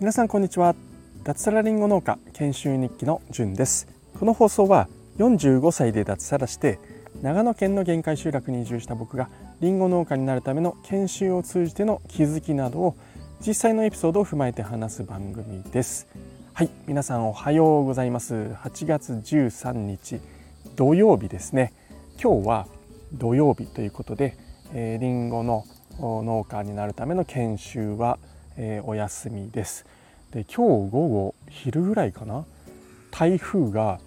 皆さんこんにちは。脱サラリンゴ農家研修日記のじゅんです。この放送は45歳で脱サラして長野県の限界集落に移住した僕がりんご農家になるための研修を通じての気づきなどを実際のエピソードを踏まえて話す番組です。はい皆さんおはようございます。8月13日土曜日ですね。今日は土曜日ということで、えー、リンゴの農家になるための研修は、え、お休みです。で今日午後昼ぐらいかな？台風が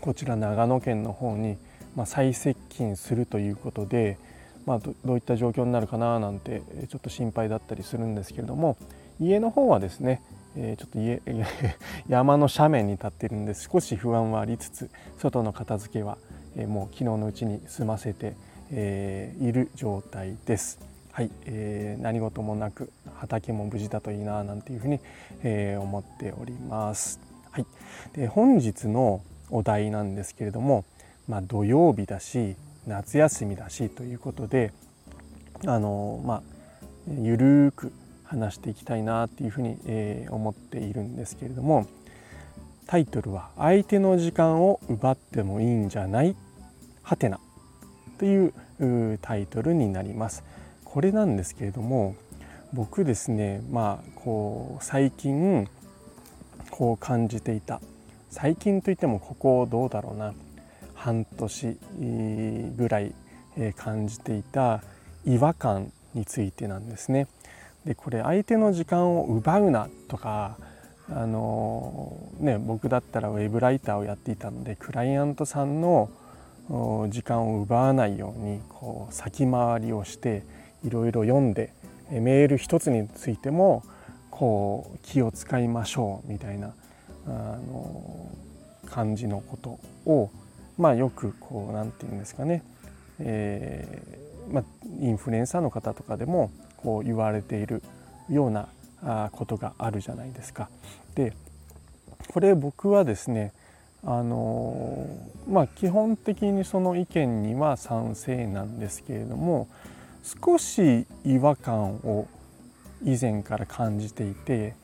こちら長野県の方に、まあ、最接近するということで、まあ、どういった状況になるかななんてちょっと心配だったりするんですけれども家の方はですねえちょっと家 山の斜面に立っているんで少し不安はありつつ外の片付けは、えもう昨日のうちに済ませて、えーいる状態です。はい、えー、何事もなく畑も無事だといいななんていうふうに、えー、思っております。はい、で本日のお題なんですけれども、まあ、土曜日だし夏休みだしということであのまあゆるく話していきたいなっていうふうに、えー、思っているんですけれどもタイトルは「相手の時間を奪ってもいいんじゃない?」はてなというタイトルになります。これなんですけれども僕ですねまあこう最近こう感じていた最近といってもここどうだろうな半年ぐらい感じていた違和感についてなんですね。でこれ相手の時間を奪うなとかあのね僕だったらウェブライターをやっていたのでクライアントさんの時間を奪わないようにこう先回りをしていろいろ読んでメール一つについてもこう気を使いましょうみたいなあの感じのことをまあよくこう何て言うんですかね、えまあ、インフルエンサーの方とかでもこう言われているようなことがあるじゃないですか。でこれ僕はですねあのまあ基本的にその意見には賛成なんですけれども少し違和感を以前から感じていて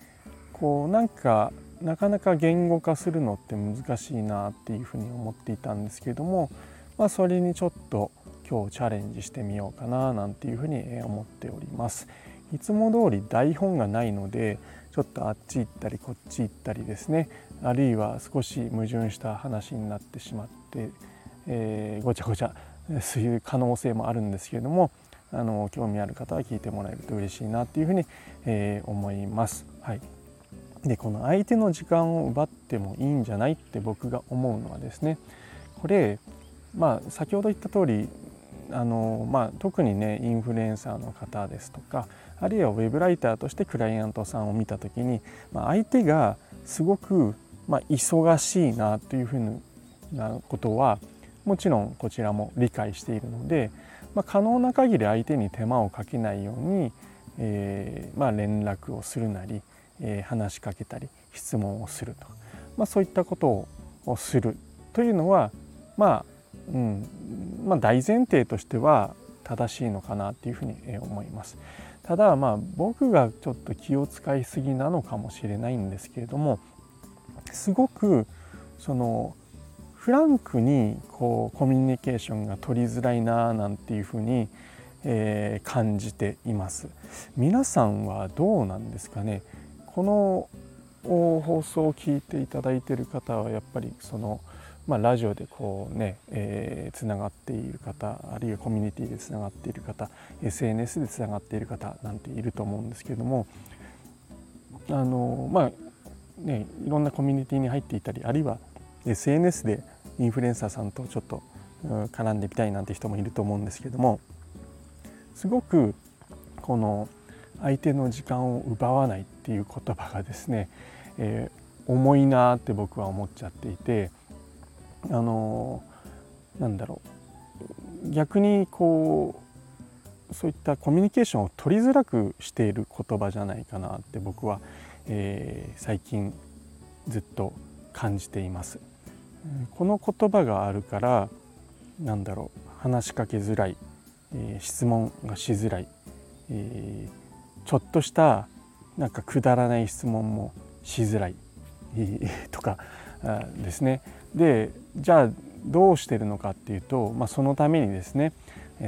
こうなんかなかなか言語化するのって難しいなっていうふうに思っていたんですけども、まあ、それにちょっと今日チャレンジしてみようかななんていうふうに思っております。いつも通り台本がないのでちょっとあっち行ったりこっち行ったりですねあるいは少し矛盾した話になってしまって、えー、ごちゃごちゃそういう可能性もあるんですけれどもあの興味ある方は聞いてもらえると嬉しいなっていうふうに、えー、思います。はい、でこの相手の時間を奪ってもいいんじゃないって僕が思うのはですねこれまあ先ほど言った通りあのまあ、特にねインフルエンサーの方ですとかあるいはウェブライターとしてクライアントさんを見た時に、まあ、相手がすごく、まあ、忙しいなというふうなことはもちろんこちらも理解しているので、まあ、可能な限り相手に手間をかけないように、えーまあ、連絡をするなり、えー、話しかけたり質問をすると、まあ、そういったことをするというのはまあうんまあ、大前提としては正しいのかなっていうふうに思います。ただまあ僕がちょっと気を使いすぎなのかもしれないんですけれどもすごくそのフランクにこうコミュニケーションが取りづらいななんていうふうに、えー、感じています。皆さんはどうなんですかね？この放送を聞いていただいている方はやっぱりそのまあ、ラジオでこうね、えー、つながっている方あるいはコミュニティでつながっている方 SNS でつながっている方なんていると思うんですけどもあのまあねいろんなコミュニティに入っていたりあるいは SNS でインフルエンサーさんとちょっと絡んでみたいなんて人もいると思うんですけどもすごくこの相手の時間を奪わないっていう言葉がですね、えー、重いなって僕は思っちゃっていてあのなんだろう。逆にこうそういったコミュニケーションを取りづらくしている言葉じゃないかなって僕は思、えー、最近ずっと感じています。この言葉があるからなんだろう話しかけづらいえー、質問がしづらい、えー、ちょっとしたなんかくだらない質問もしづらい、えー、とかですねでじゃあどうしてるのかっていうと、まあ、そのためにですね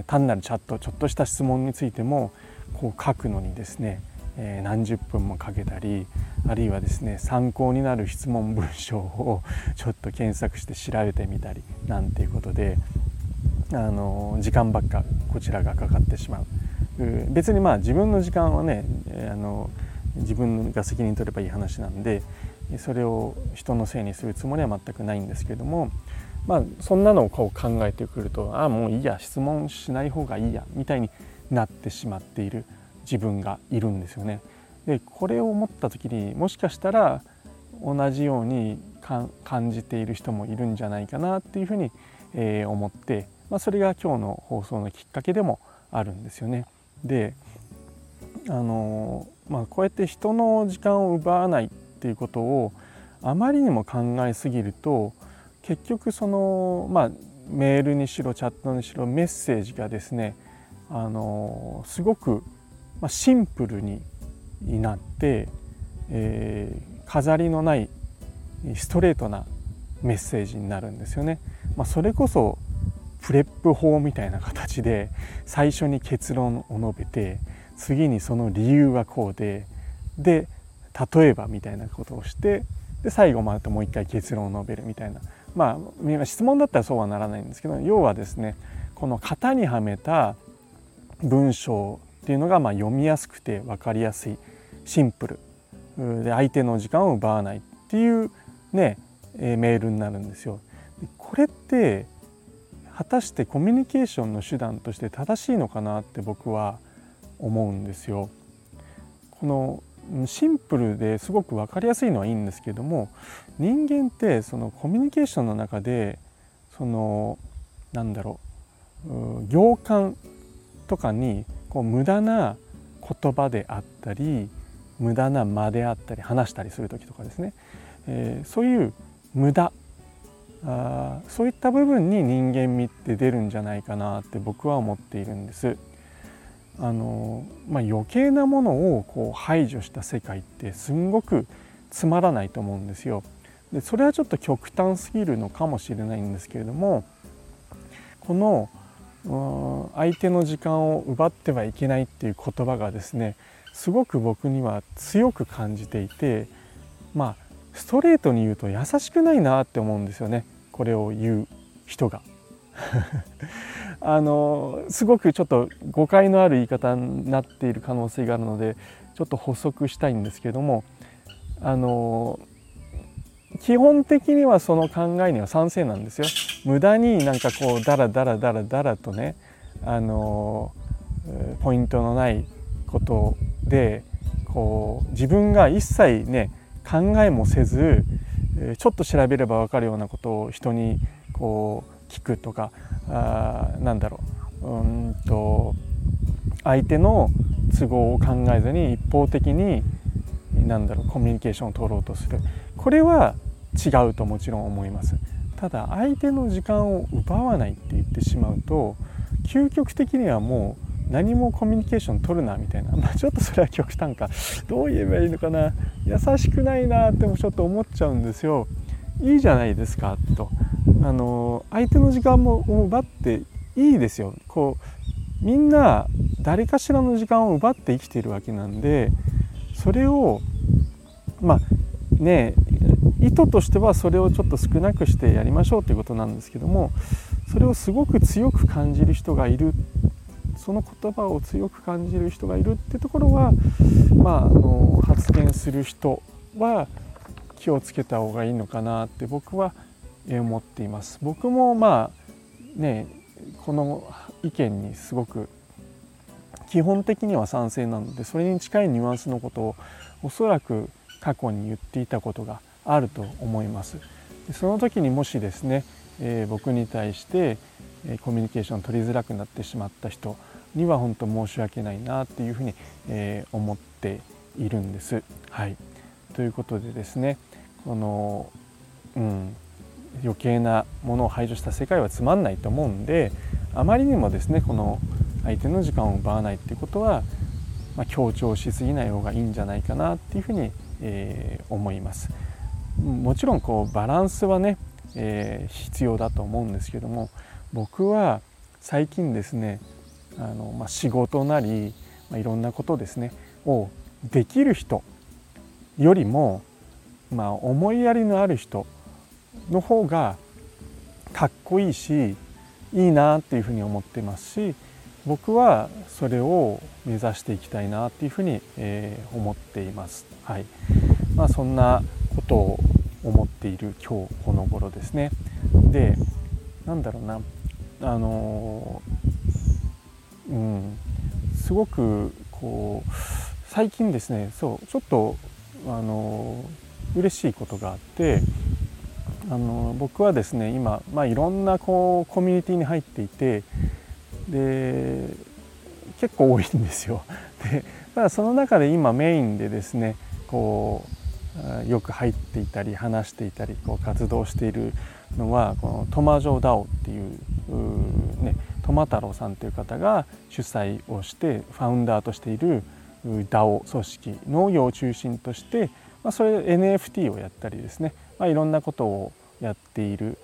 単なるチャットちょっとした質問についてもこう書くのにですねえ何十分もかけたりあるいはですね参考になる質問文章を ちょっと検索して調べてみたりなんていうことであの時間ばっかこちらがかかってしまう。別にまあ自分の時間はねあの自分が責任取ればいい話なんでそれを人のせいにするつもりは全くないんですけどもまあそんなのをこう考えてくるとああもういいや質問しない方がいいやみたいになってしまっている。自分がいるんですよね。でこれを思った時にもしかしたら同じように感じている人もいるんじゃないかなっていうふうに、えー、思って、まあ、それが今日の放送のきっかけでもあるんですよね。であのまあ、こうやって人の時間を奪わないっていうことをあまりにも考えすぎると結局その、まあ、メールにしろチャットにしろメッセージがですねあのすごくま、シンプルになって、えー、飾りのないストレートなメッセージになるんですよね。まあ、それこそプレップ法みたいな形で最初に結論を述べて次にその理由はこうでで例えばみたいなことをしてで最後またもう一回結論を述べるみたいなまあ質問だったらそうはならないんですけど要はですねこの型にはめた文章っていうのがまあ読みやすくて分かりやすいシンプルで相手の時間を奪わないっていうね、えメールになるんですよ。これって果たしてコミュニケーションの手段として正しいのかなって僕は思うんですよ。このシンプルですごく分かりやすいのはいいんですけども人間ってそのコミュニケーションの中でそのなんだろう行間とかにこう無駄な言葉であったり無駄な間であったり話したりする時とかですね、えー、そういう無駄あそういった部分に人間味って出るんじゃないかなって僕は思っているんです。あのまあ、余計なものをこう排除した世界ってすんごくつまらないと思うんですよ。でそれはちょっと極端すぎるのかもしれないんですけれどもこの相手の時間を奪ってはいけないっていう言葉がですねすごく僕には強く感じていてまあストレートに言うと優しくないなって思うんですよねこれを言う人が。あのすごくちょっと誤解のある言い方になっている可能性があるのでちょっと補足したいんですけどもあの基本的にはその考えには賛成なんですよ。無駄になんかこうダラダラダラダラとねあのポイントのないことでこう自分が一切ね考えもせずちょっと調べれば分かるようなことを人にこう聞くとかあなんだろううんと相手の都合を考えずに一方的になんだろうコミュニケーションを取ろうとするこれは違うともちろん思います。ただ相手の時間を奪わないって言ってしまうと究極的にはもう何もコミュニケーション取るなみたいな、まあ、ちょっとそれは極端か。どう言えばいいのかな。優しくないなってもちょっと思っちゃうんですよ。いいじゃないですかと。あの相手の時間も奪っていいですよ。こうみんな誰かしらの時間を奪って生きているわけなんでそれをまあね意図としてはそれをちょっと少なくしてやりましょうということなんですけどもそれをすごく強く感じる人がいるその言葉を強く感じる人がいるってところは、まあ、あの発言する人は気をつけた方がいいのかなって僕は思っています。僕もまあねこの意見にすごく基本的には賛成なのでそれに近いニュアンスのことをおそらく過去に言っていたことがあると思います。その時にもしですね、えー、僕に対してコミュニケーション取りづらくなってしまった人には本当申し訳ないなっていうふうに、えー、思っているんです。はい、ということでですねこの、うん、余計なものを排除した世界はつまんないと思うんであまりにもですねこの相手の時間を奪わないっていうことは、まあ、強調しすぎない方がいいんじゃないかなっていうふうに、えー、思います。もちろんこうバランスはね、えー、必要だと思うんですけども僕は最近ですねあの、まあ、仕事なり、まあ、いろんなことですねをできる人よりも、まあ、思いやりのある人の方がかっこいいしいいなっていうふうに思ってますし僕はそれを目指していきたいなっていうふうに、えー、思っています。はいまあ、そんなことを思っている今日この頃ですね。でなんだろうなあのうんすごくこう最近ですねそうちょっとあの嬉しいことがあってあの僕はですね今、まあ、いろんなこうコミュニティに入っていてで結構多いんですよ。でただその中で今メインでですねこうよく入っていたり話していたりこう活動しているのはこのトマジョダオっていうねトマ太郎さんという方が主催をしてファウンダーとしている DAO 組織農業を中心として、まあ、それ NFT をやったりですね、まあ、いろんなことをやっている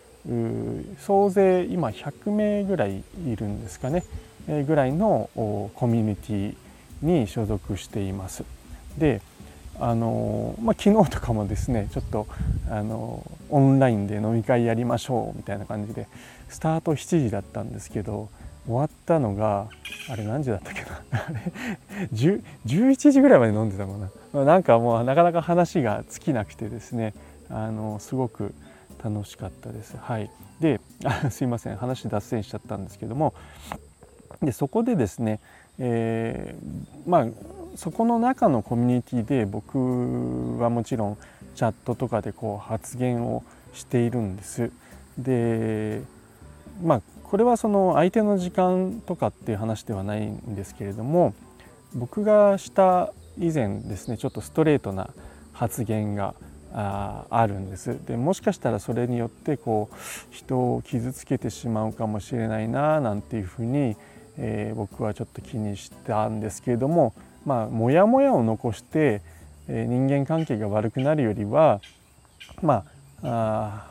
総勢今100名ぐらいいるんですかねえぐらいのコミュニティに所属しています。であのまあ、昨日とかもですねちょっとあのオンラインで飲み会やりましょうみたいな感じでスタート7時だったんですけど終わったのがあれ何時だったっけな？あれ11時ぐらいまで飲んでたもんな？なんかもうなかなか話が尽きなくてですねあのすごく楽しかったです。はい、であすいません。話脱線しちゃったんですけどもでそこでですね、えー、まあそこの中のコミュニティで僕はもちろんチャットとかでこう発言をしているんです。でまあこれはその相手の時間とかっていう話ではないんですけれども僕がした以前ですねちょっとストレートな発言がああるんですでもしかしたらそれによってこう人を傷つけてしまうかもしれないななんていうふうに、えー、僕はちょっと気にしたんですけれどもまあモヤモヤを残して、えー、人間関係が悪くなるよりはまあ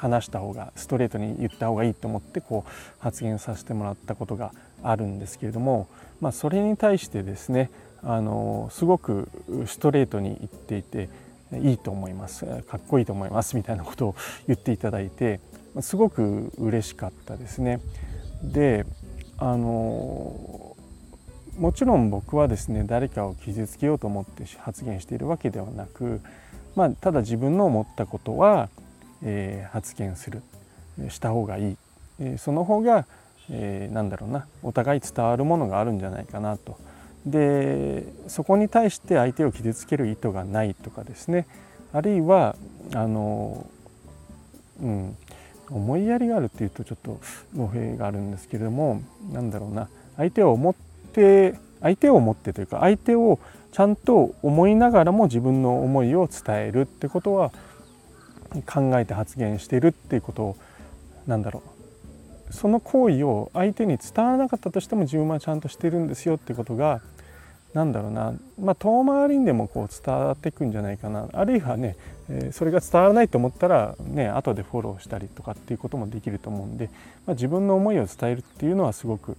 話した方がストレートに言った方がいいと思ってこう発言させてもらったことがあるんですけれども、まあ、それに対してですねあのすごくストレートに言っていていいと思いますかっこいいと思いますみたいなことを言っていただいてすごく嬉しかったですね。であのもちろん僕はですね誰かを傷つけようと思って発言しているわけではなく、まあ、ただ自分の思ったことは、えー、発言する。した方がいい、えー、その方が、えー、なんだろうなお互い伝わるものがあるんじゃないかなと。でそこに対して相手を傷つける意図がないとかですね。あるいはあの、うん、思いやりがあるっていうとちょっと語弊があるんですけれどもなんだろうな。相手を思って相手を思ってというか相手をちゃんと思いながらも自分の思いを伝えるってことは考えて発言しているっていうことをなんだろう。その行為を相手に伝わらなかったとしても自分はちゃんとしてるんですよってことがなんだろうな、まあ、遠回りにでもこう伝わっていくんじゃないかな。あるいはね、え、それが伝わらないと思ったらね後でフォローしたりとかっていうこともできると思うんで、まあ、自分の思いを伝えるっていうのはすごく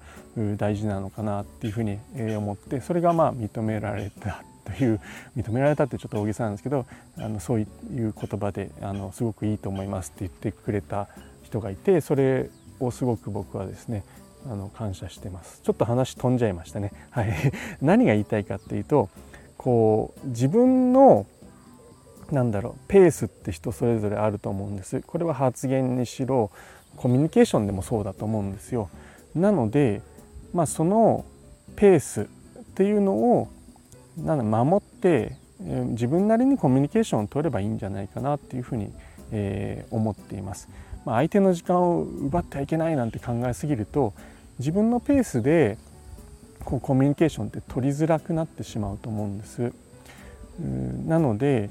大事なのかなっていうふうに思ってそれがまあ認められたという認められたってちょっと大げさなんですけどあのそういう言葉であのすごくいいと思いますって言ってくれた人がいてそれをすごく僕はですねあの感謝してます。ちょっと話飛んじゃいましたね。はい。何が言いたいかっていうとこう自分のなんだろうペースって人それぞれあると思うんです。これは発言にしろコミュニケーションでもそうだと思うんですよ。なのでまあそのペースっていうのをなん守って自分なりにコミュニケーションを取ればいいんじゃないかなっていうふうに、えー、思っています。まあ、相手の時間を奪ってはいけないなんて考えすぎると自分のペースでこうコミュニケーションって取りづらくなってしまうと思うんです。なので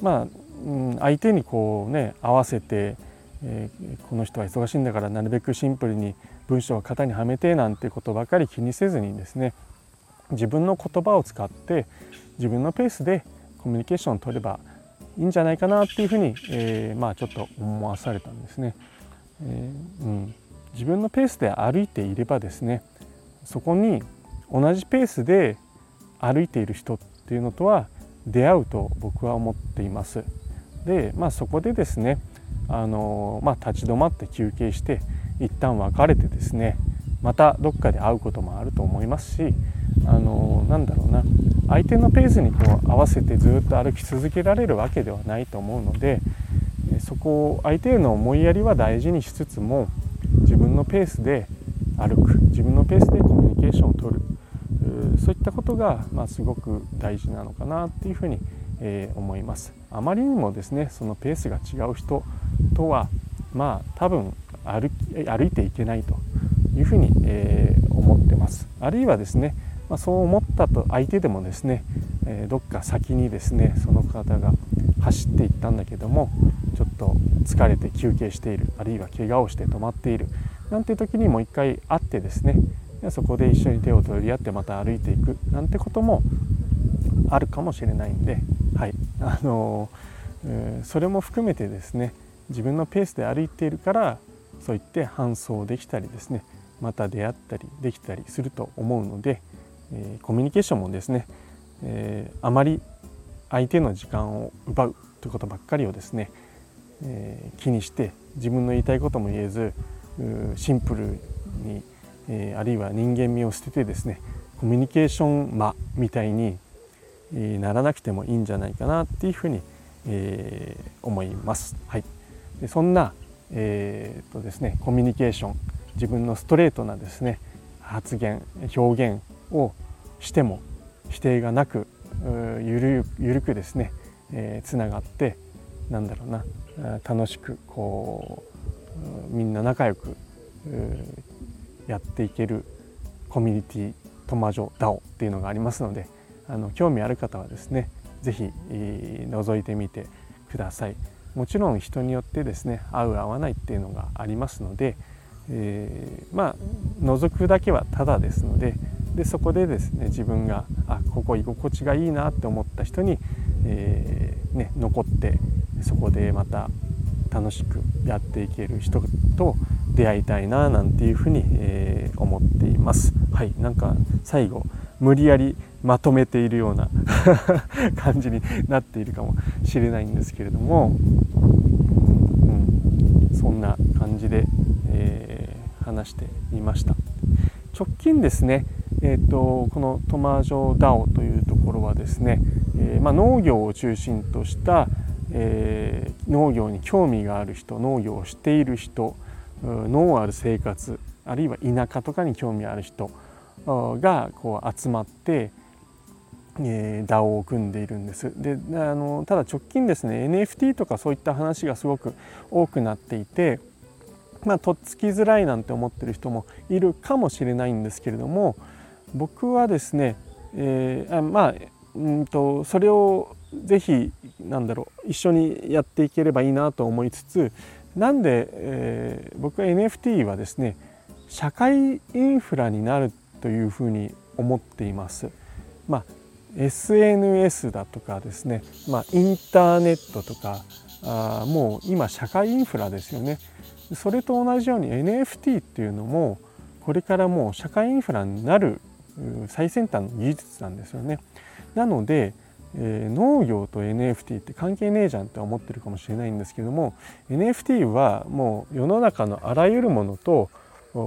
まあ、相手にこうね合わせて、えー、この人は忙しいんだからなるべくシンプルに文章を型にはめてなんてことばかり気にせずにですね自分の言葉を使って自分のペースでコミュニケーションを取ればいいんじゃないかなっていうふうに、えー、まあちょっと思わされたんですね。えー、うん、自分のペースで歩いていればですねそこに同じペースで歩いている人っていうのとは出会うと僕は思っています。で、まあ、そこでですねあの、まあ、立ち止まって休憩して一旦別れてですねまたどっかで会うこともあると思いますしあのなんだろうな相手のペースにこう合わせてずっと歩き続けられるわけではないと思うのでそこを相手への思いやりは大事にしつつも分のペースで歩く自分のペースでコミュニケーションをとる。そういったことが、まあ、すごく大事なのかなっていうふうに、えー、思います。あまりにもですねそのペースが違う人とはまあ多分歩歩いていけないというふうに、えー、思ってます。あるいはですね、まあ、そう思ったと相手でもですね、えー、どっか先にですねその方が走っていったんだけどもちょっと疲れて休憩しているあるいは怪我をして止まっているなんていう時にもう一回会ってですねそこで一緒に手を取り合ってまた歩いていくなんてこともあるかもしれないんで、はい。あのー、それも含めてですね自分のペースで歩いているからそう言って搬送できたりですねまた出会ったりできたりすると思うので、えー、コミュニケーションもですね、えー、あまり相手の時間を奪うということばっかりをですね、えー、気にして自分の言いたいことも言えずシンプルに、えー、あるいは人間味を捨ててですねコミュニケーション間みたいにならなくてもいいんじゃないかなっていうふうに、えー、思います。はい、でそんな、えーとですね、コミュニケーション自分のストレートなですね発言表現をしても否定がなくゆるゆるくですね、えー、がってなんだろうな楽しくこうみんな仲良くやっていけるコミュニティトマジョダオっていうのがありますのであの興味ある方はですね是非覗いてみてください。もちろん人によってですね合う合わないっていうのがありますので、えー、まあ覗くだけはただですのででそこでですね自分があここ居心地がいいなって思った人に、えー、ね、残ってそこでまた楽しくやっていける人と出会いたいななんていうふうに、えー、思っています。はいなんか最後無理やりまとめているような 感じになっているかもしれないんですけれども、うん、そんな感じで、えー、話してみました直近ですね、えーと、このトマジョダオというところはですね、えー、まあ、農業を中心とした、えー、農業に興味がある人農業をしている人農ある生活あるいは田舎とかに興味ある人がこう集まって、えー、DAO を組んでいるんです。であのただ直近ですね NFT とかそういった話がすごく多くなっていて、まあ、とっつきづらいなんて思ってる人もいるかもしれないんですけれども僕はですね、えー、あまあうんとそれをぜひなんだろう一緒にやっていければいいなと思いつつなんで、えー、僕は NFT はですね社会インフラになるというふうに思っています。まあ、SNS だとかですね、まあ、インターネットとかあもう今社会インフラですよね。それと同じように NFT っていうのもこれからもう社会インフラになる最先端の技術なんですよね。なので、えー、農業と NFT って関係ねえじゃんって思ってるかもしれないんですけども NFT はもう世の中のあらゆるものと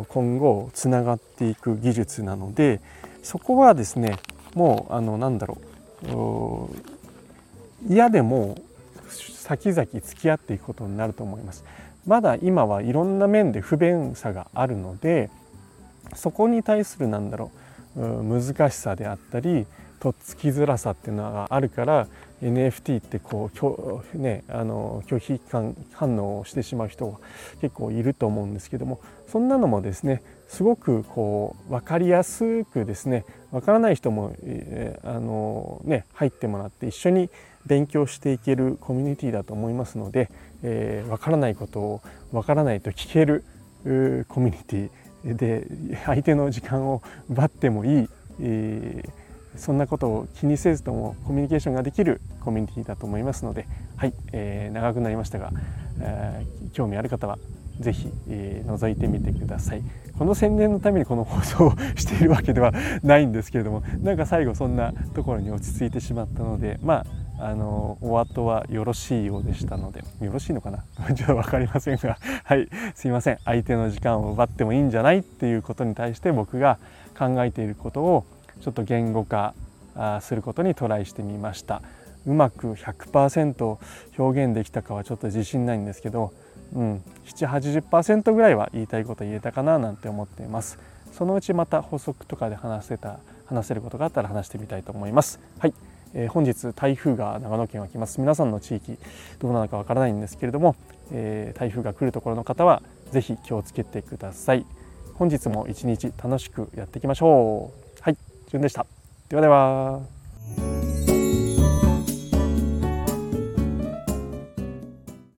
今後つながっていく技術なのでそこはですねもうあのなんだろう嫌でも先々付き合っていくことになると思います。まだ今はいろんな面で不便さがあるのでそこに対するなんだろう難しさであったりとっつきづらさっていうのがあるから NFT ってこう、ね、あの拒否感反応をしてしまう人が結構いると思うんですけどもそんなのもですねすごくこう分かりやすくですね分からない人も、えー、あのね、入ってもらって一緒に勉強していけるコミュニティだと思いますので、えー、分からないことを分からないと聞けるコミュニティで相手の時間を奪ってもいい、えー、そんなことを気にせずともコミュニケーションができるコミュニティだと思いますので、はいえー、長くなりましたが、えー、興味ある方はぜひ、えー、覗いてみてください。この宣伝のためにこの放送をしているわけではないんですけれどもなんか最後そんなところに落ち着いてしまったのでまああのお後はよろしいようでしたのでよろしいのかな？ちょっと分かりませんがはいすいません。相手の時間を奪ってもいいんじゃない？っていうことに対して僕が考えていることをちょっと言語化することにトライしてみました。うまく100%表現できたかはちょっと自信ないんですけど、うん、780%ぐらいは言いたいこと言えたかななんて思っています。そのうちまた補足とかで話せた話せることがあったら話してみたいと思います。はい、えー、本日台風が長野県は来ます。皆さんの地域どうなのかわからないんですけれども、えー、台風が来るところの方は是非気をつけてください。本日も一日楽しくやっていきましょう、じでした。ではでは。